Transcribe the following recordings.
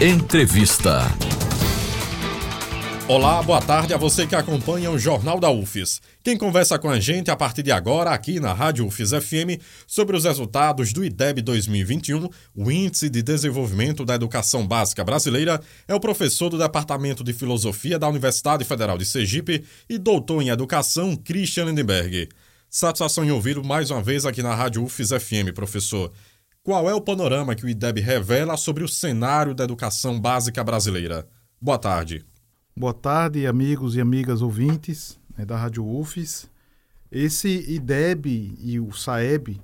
Entrevista. Olá, boa tarde a você que acompanha o Jornal da UFES. Quem conversa com a gente a partir de agora aqui na Rádio UFES FM sobre os resultados do IDEB 2021, o Índice de Desenvolvimento da Educação Básica Brasileira, é o professor do Departamento de Filosofia da Universidade Federal de Sergipe e doutor em Educação, Christian Lindenberg. Satisfação em ouvi-lo mais uma vez aqui na Rádio UFES FM, professor. Qual é o panorama que o IDEB revela sobre o cenário da educação básica brasileira? Boa tarde. Boa tarde, amigos e amigas ouvintes né, da Rádio UFES. Esse IDEB e o SAEB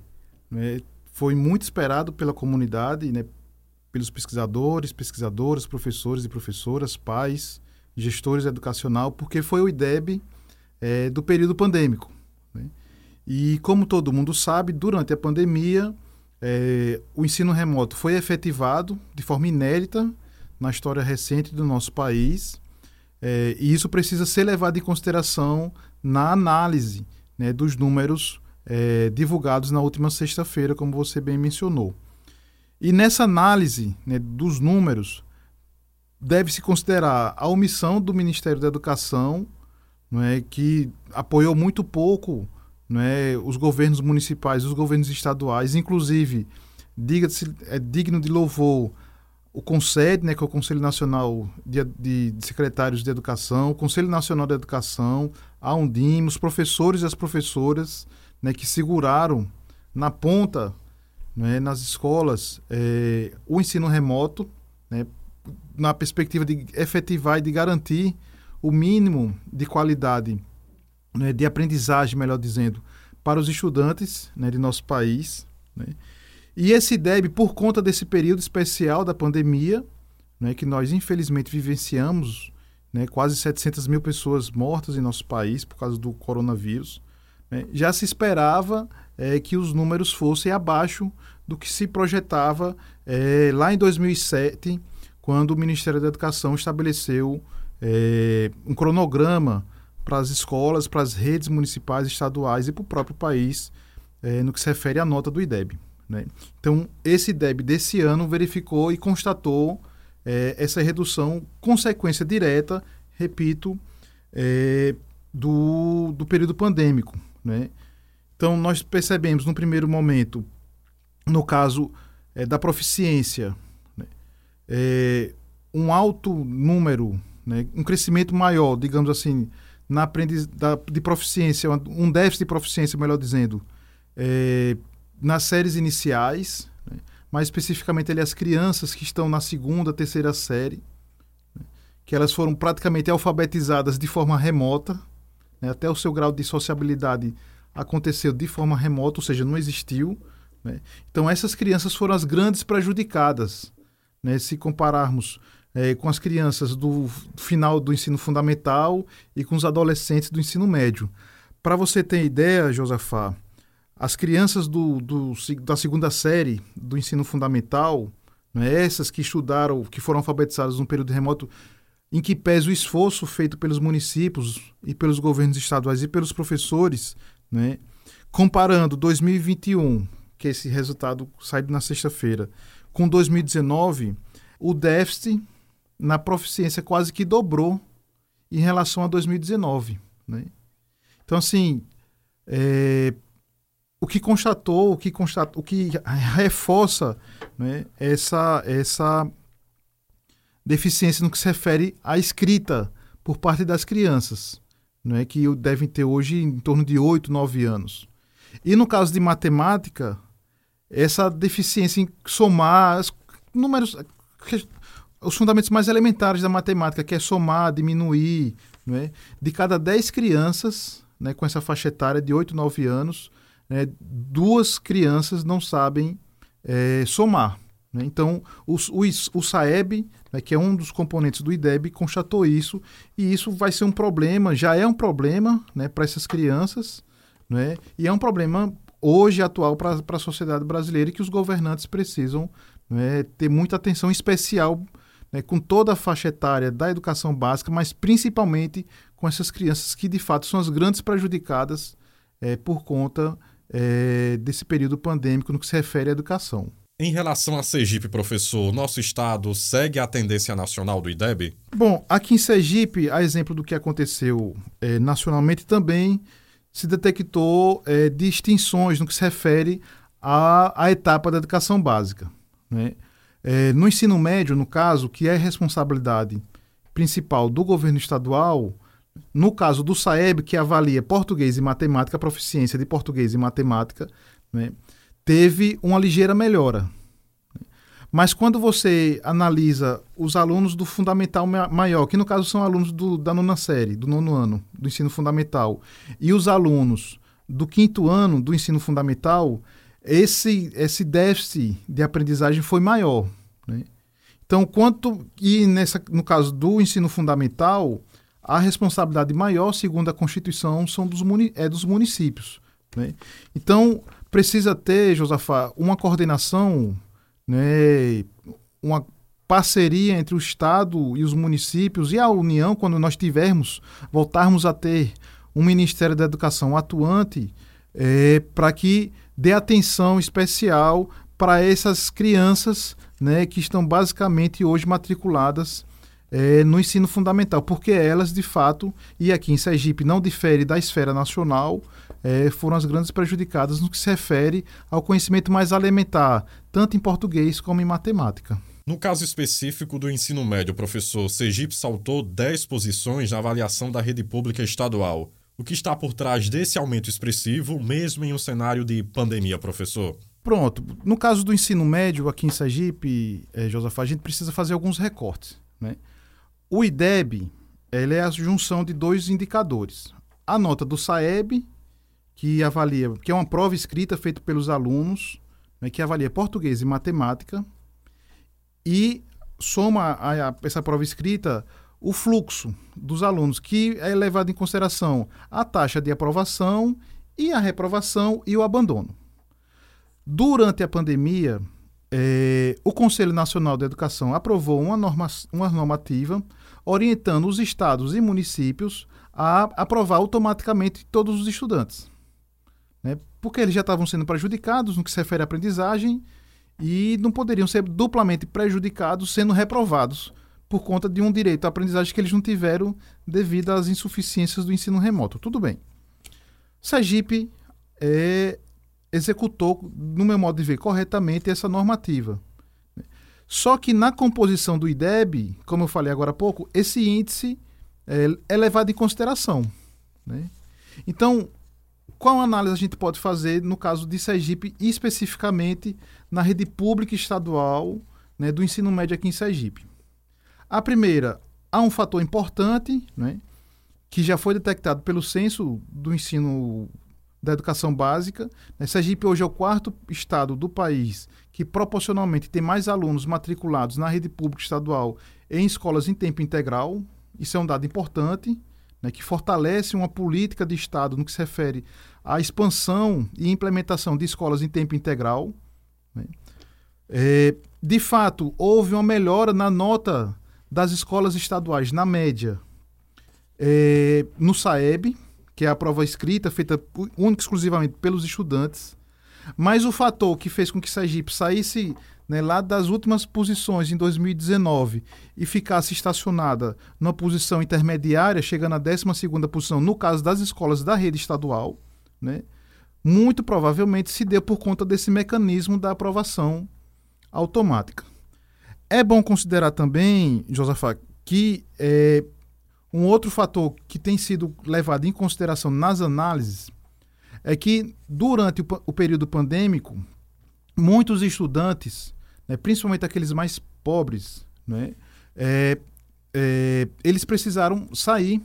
né, foi muito esperado pela comunidade, né, pelos pesquisadores, pesquisadoras, professores e professoras, pais, gestores educacional, porque foi o IDEB é, do período pandêmico. Né? E como todo mundo sabe, durante a pandemia, é, o ensino remoto foi efetivado de forma inédita na história recente do nosso país é, e isso precisa ser levado em consideração na análise né, dos números é, divulgados na última sexta-feira, como você bem mencionou. E nessa análise né, dos números, deve-se considerar a omissão do Ministério da Educação, não é, que apoiou muito pouco não é, os governos municipais, os governos estaduais, inclusive, diga-se, é digno de louvor o CONSED, né, que é o Conselho Nacional de, de, de, Secretários de Educação, o Conselho Nacional de Educação, a Undim, os professores e as professoras né, que seguraram na ponta, né, nas escolas, é, o ensino remoto, né, na perspectiva de efetivar e de garantir o mínimo de qualidade né, de aprendizagem, melhor dizendo, para os estudantes né, de nosso país. Né, e esse DEB, por conta desse período especial da pandemia, né, que nós infelizmente vivenciamos, né, quase 700 mil pessoas mortas em nosso país por causa do coronavírus, né, já se esperava é, que os números fossem abaixo do que se projetava é, lá em 2007, quando o Ministério da Educação estabeleceu é, um cronograma para as escolas, para as redes municipais, estaduais e para o próprio país, é, no que se refere à nota do IDEB. Né? Então, esse DEB desse ano verificou e constatou é, essa redução, consequência direta, repito, é, do, do período pandêmico. Né? Então, nós percebemos no primeiro momento, no caso é, da proficiência, né? É, um alto número, né? um crescimento maior, digamos assim, na aprendiz da, de proficiência, um déficit de proficiência, melhor dizendo, é, nas séries iniciais, né? mais especificamente ali, as crianças que estão na segunda, terceira série, né? que elas foram praticamente alfabetizadas de forma remota, né? até o seu grau de sociabilidade aconteceu de forma remota, ou seja, não existiu. Né? Então, essas crianças foram as grandes prejudicadas, né? se compararmos é, com as crianças do final do ensino fundamental e com os adolescentes do ensino médio. Para você ter ideia, Josafá, as crianças do, do, da segunda série do ensino fundamental, né, essas que estudaram, que foram alfabetizadas num período remoto, em que pese o esforço feito pelos municípios e pelos governos estaduais e pelos professores, né, comparando 2021, que esse resultado saiu na sexta-feira, com 2019, o déficit na proficiência quase que dobrou em relação a 2019. Né? Então, assim, é, o que constatou, o que, constatou, o que reforça né, essa, essa deficiência no que se refere à escrita por parte das crianças, né, que devem ter hoje em torno de 8, 9 anos. E no caso de matemática, essa deficiência em somar os números, os fundamentos mais elementares da matemática, que é somar, diminuir, né, de cada 10 crianças né, com essa faixa etária de 8, 9 anos, né, duas crianças não sabem é, somar. Né? Então, o, o, SAEB, né, que é um dos componentes do IDEB, constatou isso, e isso vai ser um problema, já é um problema né, para essas crianças, né, e é um problema hoje atual para a sociedade brasileira e que os governantes precisam né, ter muita atenção especial né, com toda a faixa etária da educação básica, mas principalmente com essas crianças que de fato são as grandes prejudicadas é, por conta é, desse período pandêmico no que se refere à educação. Em relação a Sergipe, professor, nosso estado segue a tendência nacional do IDEB? Bom, aqui em Sergipe, a exemplo do que aconteceu é, nacionalmente, também se detectou é, distinções no que se refere à, à etapa da educação básica. Né? É, no ensino médio, no caso, que é responsabilidade principal do governo estadual, no caso do SAEB, que avalia português e matemática, proficiência de português e matemática, né, teve uma ligeira melhora. Mas quando você analisa os alunos do fundamental maior, que no caso são alunos do, da nona série, do nono ano do ensino fundamental, e os alunos do quinto ano do ensino fundamental, esse, esse déficit de aprendizagem foi maior. Né? Então, quanto e nessa, no caso do ensino fundamental, a responsabilidade maior, segundo a Constituição, são dos é dos municípios. Né? Então, precisa ter, Josafá, uma coordenação, né, uma parceria entre o Estado e os municípios e a União, quando nós tivermos, voltarmos a ter um Ministério da Educação atuante, é, para que dê atenção especial para essas crianças né, que estão basicamente hoje matriculadas é, no ensino fundamental, porque elas, de fato, e aqui em Sergipe não difere da esfera nacional, é, foram as grandes prejudicadas no que se refere ao conhecimento mais elementar, tanto em português como em matemática. No caso específico do ensino médio, professor, Sergipe saltou 10 posições na avaliação da rede pública estadual. O que está por trás desse aumento expressivo, mesmo em um cenário de pandemia, professor? Pronto. No caso do ensino médio aqui em Sergipe, é, Josafá, a gente precisa fazer alguns recortes. Né? O IDEB ele é a junção de dois indicadores. A nota do SAEB, que avalia, que é uma prova escrita feita pelos alunos, né, que avalia português e matemática, e soma a, a essa prova escrita o fluxo dos alunos, que é levado em consideração a taxa de aprovação e a reprovação e o abandono. Durante a pandemia, é, o Conselho Nacional de Educação aprovou uma, norma, uma normativa orientando os estados e municípios a aprovar automaticamente todos os estudantes. Né? Porque eles já estavam sendo prejudicados no que se refere à aprendizagem e não poderiam ser duplamente prejudicados sendo reprovados por conta de um direito à aprendizagem que eles não tiveram devido às insuficiências do ensino remoto. Tudo bem. Sergipe é, executou, no meu modo de ver, corretamente essa normativa. Só que na composição do IDEB, como eu falei agora há pouco, esse índice é, é levado em consideração. Né? Então, qual análise a gente pode fazer no caso de Sergipe, especificamente na rede pública estadual né, do ensino médio aqui em Sergipe? A primeira, há um fator importante, né, que já foi detectado pelo censo do ensino da educação básica. Né? Sergipe hoje é o quarto estado do país que proporcionalmente tem mais alunos matriculados na rede pública estadual em escolas em tempo integral. Isso é um dado importante, né, que fortalece uma política de Estado no que se refere à expansão e implementação de escolas em tempo integral. Né. É, de fato, houve uma melhora na nota das escolas estaduais, na média, é, no SAEB, que é a prova escrita, feita única exclusivamente pelos estudantes. Mas o fator que fez com que Sergipe saísse né, lá das últimas posições em 2019 e ficasse estacionada numa posição intermediária, chegando à 12 posição, no caso das escolas da rede estadual, né, muito provavelmente se deu por conta desse mecanismo da aprovação automática. É bom considerar também, Josafá, que é, um outro fator que tem sido levado em consideração nas análises é que durante o, o período pandêmico, muitos estudantes, né, principalmente aqueles mais pobres, né, é, é, eles precisaram sair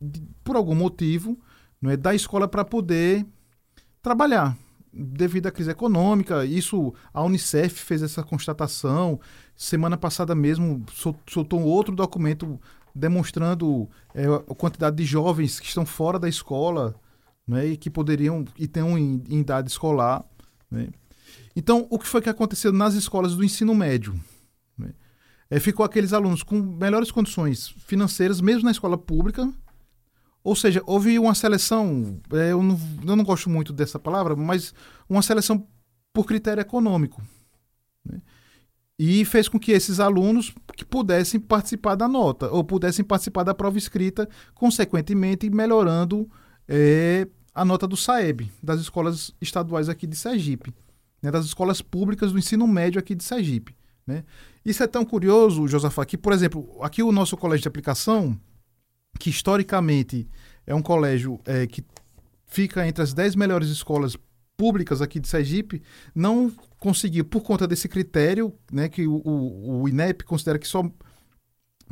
de, por algum motivo né, da escola para poder trabalhar devido à crise econômica. Isso a Unicef fez essa constatação. Semana passada mesmo soltou um outro documento demonstrando é, a quantidade de jovens que estão fora da escola né, e que poderiam e estão em, em idade escolar. Né. Então, o que foi que aconteceu nas escolas do ensino médio? Né? É, ficou aqueles alunos com melhores condições financeiras, mesmo na escola pública, ou seja, houve uma seleção, é, eu, não, eu não gosto muito dessa palavra, mas uma seleção por critério econômico. e fez com que esses alunos que pudessem participar da nota ou pudessem participar da prova escrita, consequentemente melhorando é, a nota do SAEB, das escolas estaduais aqui de Sergipe, né, das escolas públicas do ensino médio aqui de Sergipe. Né? Isso é tão curioso, Josafá, que, por exemplo, aqui o nosso colégio de aplicação, que historicamente é um colégio é, que fica entre as 10 melhores escolas públicas aqui de Sergipe, não conseguiu, por conta desse critério, né, que o, o, o INEP considera que só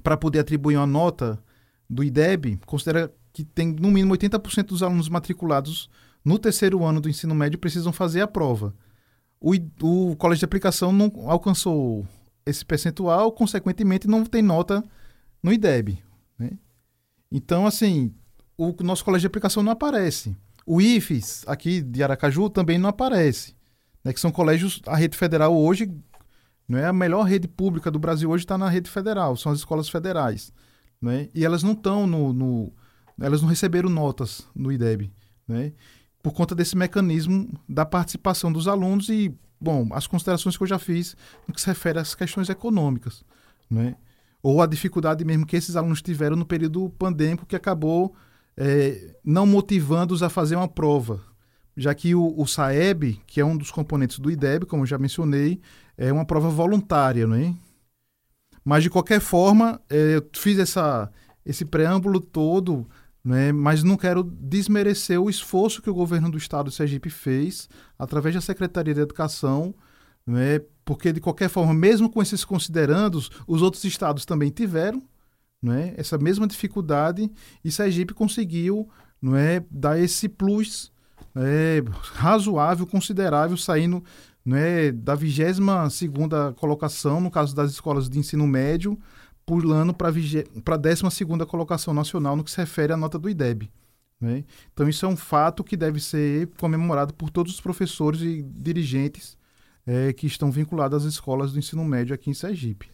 para poder atribuir uma nota do IDEB, considera que tem no mínimo 80% dos alunos matriculados no terceiro ano do ensino médio precisam fazer a prova. O, o colégio de aplicação não alcançou esse percentual, consequentemente não tem nota no IDEB. Então, assim, o nosso colégio de aplicação não aparece. O IFES, aqui de Aracaju, também não aparece. Né, que são colégios, a rede federal hoje, não é a melhor rede pública do Brasil hoje está na rede federal, são as escolas federais. Né? E elas não estão no, no, Elas não receberam notas no IDEB. Né? Por conta desse mecanismo da participação dos alunos e, bom, as considerações que eu já fiz no que se refere às questões econômicas. Né? Ou a dificuldade mesmo que esses alunos tiveram no período pandêmico que acabou é, não motivando-os a fazer uma prova, já que o, o, SAEB, que é um dos componentes do IDEB, como eu já mencionei, é uma prova voluntária, não é? Mas, de qualquer forma, é, eu fiz essa, esse preâmbulo todo, né, mas não quero desmerecer o esforço que o governo do estado de Sergipe fez, através da Secretaria de Educação, né, porque, de qualquer forma, mesmo com esses considerandos, os outros estados também tiveram, não é? essa mesma dificuldade e Sergipe conseguiu não é, dar esse plus é, razoável, considerável, saindo não é, da 22 colocação, no caso das escolas de ensino médio, pulando para a 12 colocação nacional no que se refere à nota do IDEB. Né? Então, isso é um fato que deve ser comemorado por todos os professores e dirigentes é, que estão vinculados às escolas do ensino médio aqui em Sergipe,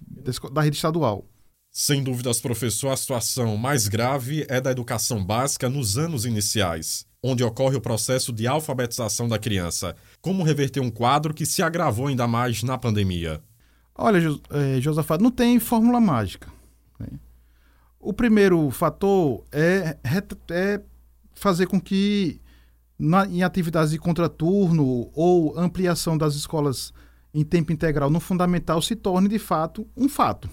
da rede estadual. Sem dúvidas, professor, a situação mais grave é da educação básica nos anos iniciais, onde ocorre o processo de alfabetização da criança. Como reverter um quadro que se agravou ainda mais na pandemia? Olha, é, Josafá, não tem fórmula mágica. Né? O primeiro fator é, é fazer com que, na, em atividades de contraturno ou ampliação das escolas em tempo integral no fundamental, se torne de fato um fato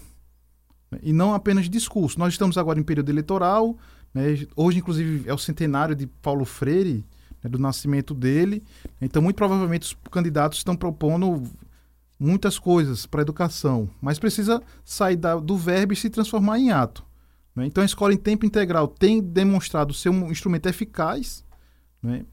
né? e não apenas discurso. Nós estamos agora em período eleitoral, né? hoje, inclusive, é o centenário de Paulo Freire, né, do nascimento dele, então, muito provavelmente, os candidatos estão propondo muitas coisas para a educação, mas precisa sair da, do verbo e se transformar em ato. Né? Então, a escola em tempo integral tem demonstrado ser um instrumento eficaz né?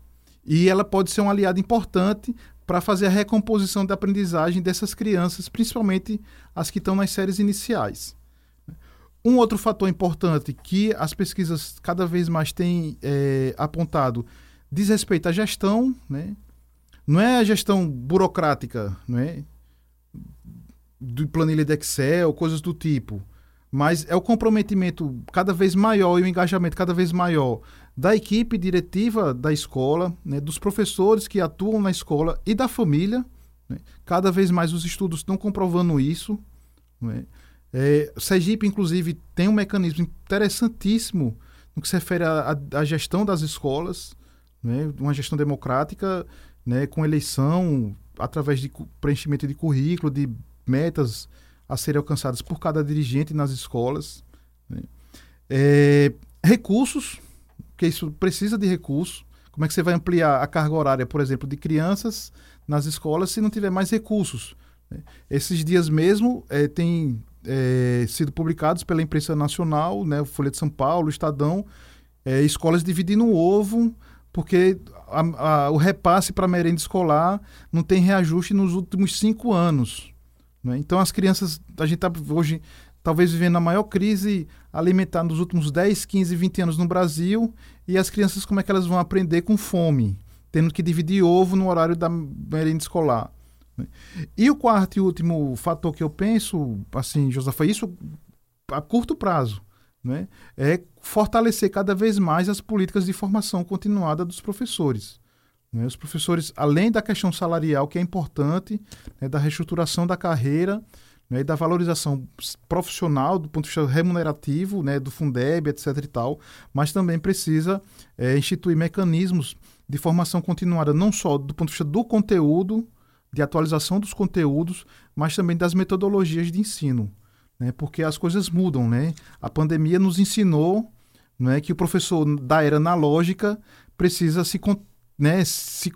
E ela pode ser um aliado importante para fazer a recomposição da aprendizagem dessas crianças, principalmente as que estão nas séries iniciais. Um outro fator importante que as pesquisas cada vez mais têm é, apontado diz respeito à gestão, né? não é a gestão burocrática, não é? de planilha de Excel, coisas do tipo, mas é o comprometimento cada vez maior e o engajamento cada vez maior da equipe diretiva da escola, né? dos professores que atuam na escola e da família. Né? Cada vez mais os estudos estão comprovando isso. Né? É, Sergipe, inclusive, tem um mecanismo interessantíssimo no que se refere à gestão das escolas, né? uma gestão democrática, né? com eleição através de preenchimento de currículo, de metas a serem alcançadas por cada dirigente nas escolas. Né? É, recursos, que isso precisa de recursos. Como é que você vai ampliar a carga horária, por exemplo, de crianças nas escolas se não tiver mais recursos? Esses dias mesmo é, tem é, sido publicados pela imprensa nacional, né, Folha de São Paulo, Estadão, é, escolas dividindo o ovo, porque a, a, o repasse para merenda escolar não tem reajuste nos últimos cinco anos. Né? Então, as crianças, a gente está hoje talvez vivendo a maior crise alimentar nos últimos 10, 15, 20 anos no Brasil, e as crianças, como é que elas vão aprender com fome, tendo que dividir ovo no horário da merenda escolar. Né? E o quarto e último fator que eu penso, assim, Josafa, isso a curto prazo, né? é fortalecer cada vez mais as políticas de formação continuada dos professores. Né? Os professores, além da questão salarial, que é importante, né, da reestruturação da carreira, né, e da valorização profissional do ponto de vista remunerativo, né, do Fundeb, etc. e tal, mas também precisa é, instituir mecanismos de formação continuada, não só do ponto de vista do conteúdo, de atualização dos conteúdos, mas também das metodologias de ensino, né, porque as coisas mudam, né? A pandemia nos ensinou, né, que o professor da era analógica precisa se, né, se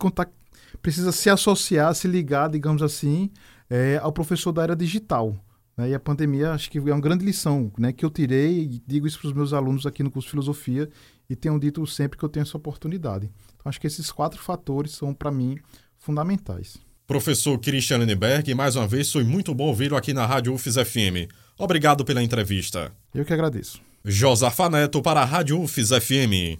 precisa se associar, se ligar, digamos assim, é, ao professor da era digital. Né? E a pandemia, acho que é uma grande lição né? que eu tirei e digo isso para os meus alunos aqui no curso de filosofia e tenho dito sempre que eu tenho essa oportunidade. Então, acho que esses quatro fatores são, para mim, fundamentais. Professor Christian Lenneberg, mais uma vez foi muito bom ouvi-lo aqui na Rádio UFES FM. Obrigado pela entrevista. Eu que agradeço. Josafa Neto para a Rádio UFES FM.